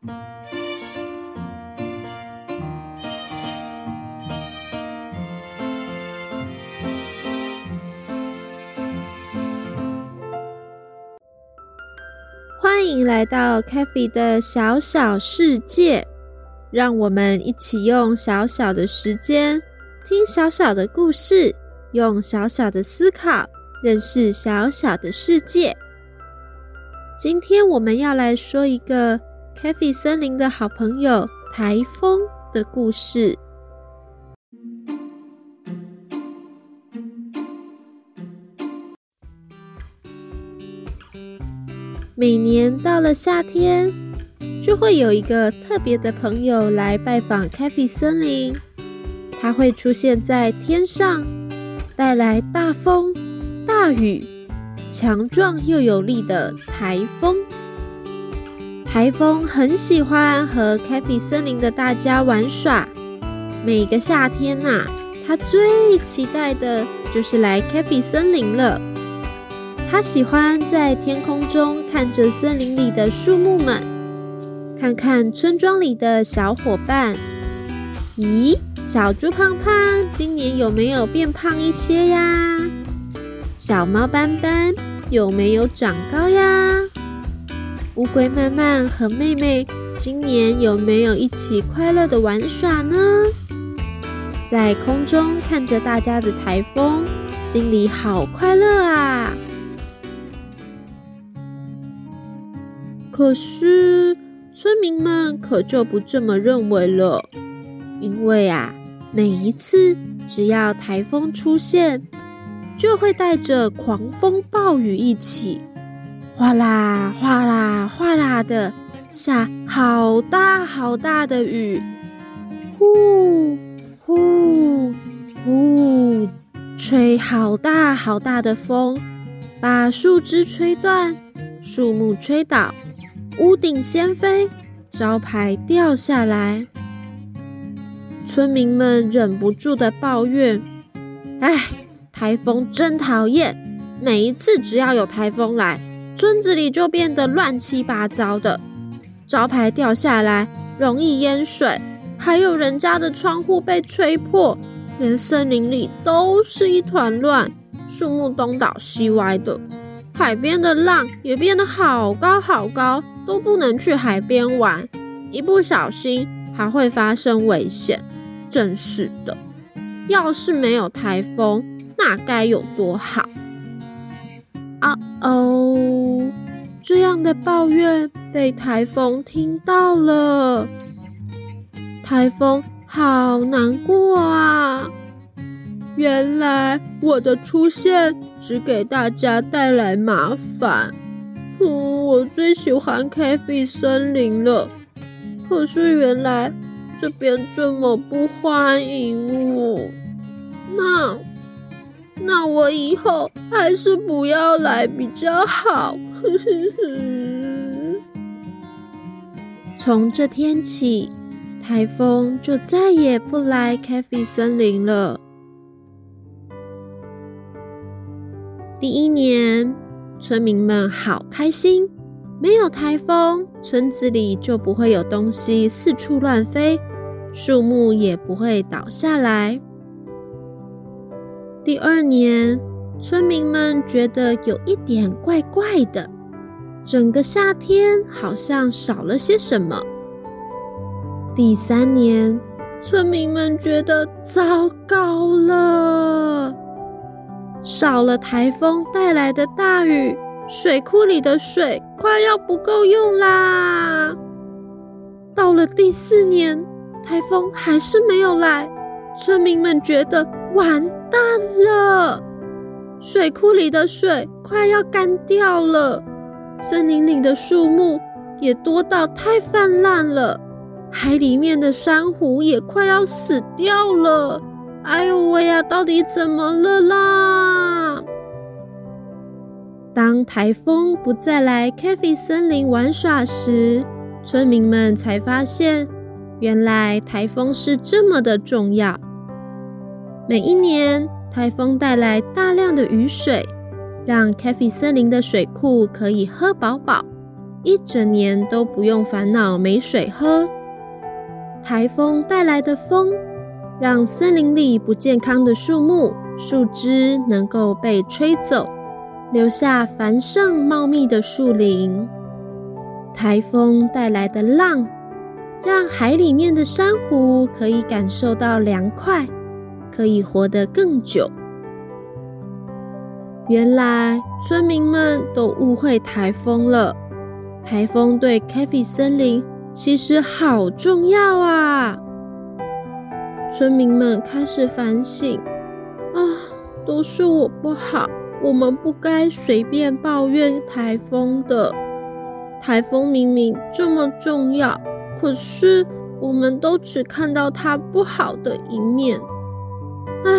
欢迎来到 CaFi 的小小世界，让我们一起用小小的时间听小小的故事，用小小的思考认识小小的世界。今天我们要来说一个 CaFi 森林的好朋友——台风的故事。每年到了夏天，就会有一个特别的朋友来拜访 CaFi 森林。他会出现在天上，带来大风、大雨，强壮又有力的台风。台风很喜欢和 CaFi 森林的大家玩耍。每个夏天呐、啊，他最期待的就是来 CaFi 森林了。他喜欢在天空中看着森林里的树木们，看看村庄里的小伙伴。咦，小猪胖胖今年有没有变胖一些呀？小猫斑斑有没有长高呀？乌龟曼曼和妹妹今年有没有一起快乐的玩耍呢？在空中看着大家的台风，心里好快乐啊！可是村民们可就不这么认为了，因为啊，每一次只要台风出现，就会带着狂风暴雨一起，哗啦哗啦哗啦的下好大好大的雨，呼呼呼，吹好大好大的风，把树枝吹断，树木吹倒。屋顶掀飞，招牌掉下来，村民们忍不住的抱怨：“哎，台风真讨厌！每一次只要有台风来，村子里就变得乱七八糟的，招牌掉下来，容易淹水，还有人家的窗户被吹破，连森林里都是一团乱，树木东倒西歪的，海边的浪也变得好高好高。”都不能去海边玩，一不小心还会发生危险。真是的，要是没有台风，那该有多好！啊哦，这样的抱怨被台风听到了，台风好难过啊！原来我的出现只给大家带来麻烦。嗯，我最喜欢 CaFi 森林了，可是原来这边这么不欢迎我，那那我以后还是不要来比较好。从这天起，台风就再也不来 CaFi 森林了。第一年。村民们好开心，没有台风，村子里就不会有东西四处乱飞，树木也不会倒下来。第二年，村民们觉得有一点怪怪的，整个夏天好像少了些什么。第三年，村民们觉得糟糕了。少了台风带来的大雨，水库里的水快要不够用啦。到了第四年，台风还是没有来，村民们觉得完蛋了，水库里的水快要干掉了，森林里的树木也多到太泛滥了，海里面的珊瑚也快要死掉了。哎呦喂呀，到底怎么了啦？当台风不再来 Cafe 森林玩耍时，村民们才发现，原来台风是这么的重要。每一年，台风带来大量的雨水，让 Cafe 森林的水库可以喝饱饱，一整年都不用烦恼没水喝。台风带来的风，让森林里不健康的树木、树枝能够被吹走。留下繁盛茂密的树林，台风带来的浪，让海里面的珊瑚可以感受到凉快，可以活得更久。原来村民们都误会台风了，台风对 Cafe 森林其实好重要啊！村民们开始反省，啊，都是我不好。我们不该随便抱怨台风的。台风明明这么重要，可是我们都只看到它不好的一面。唉，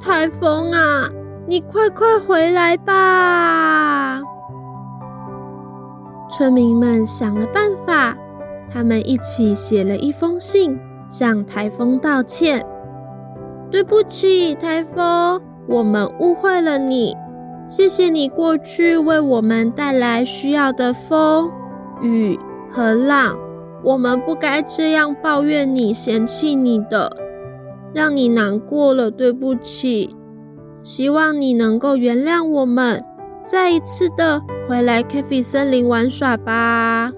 台风啊，你快快回来吧！村民们想了办法，他们一起写了一封信，向台风道歉。对不起，台风，我们误会了你。谢谢你过去为我们带来需要的风、雨和浪，我们不该这样抱怨你、嫌弃你的，让你难过了，对不起。希望你能够原谅我们，再一次的回来 Cafe 森林玩耍吧。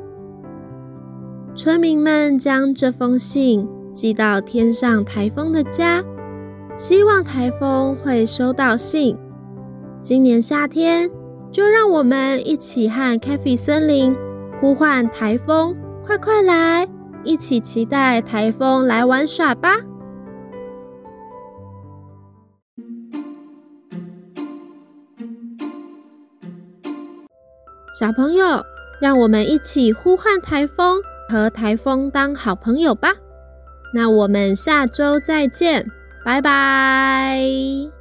村民们将这封信寄到天上台风的家，希望台风会收到信。今年夏天，就让我们一起和 Cafe 森林呼唤台风，快快来！一起期待台风来玩耍吧。小朋友，让我们一起呼唤台风，和台风当好朋友吧。那我们下周再见，拜拜。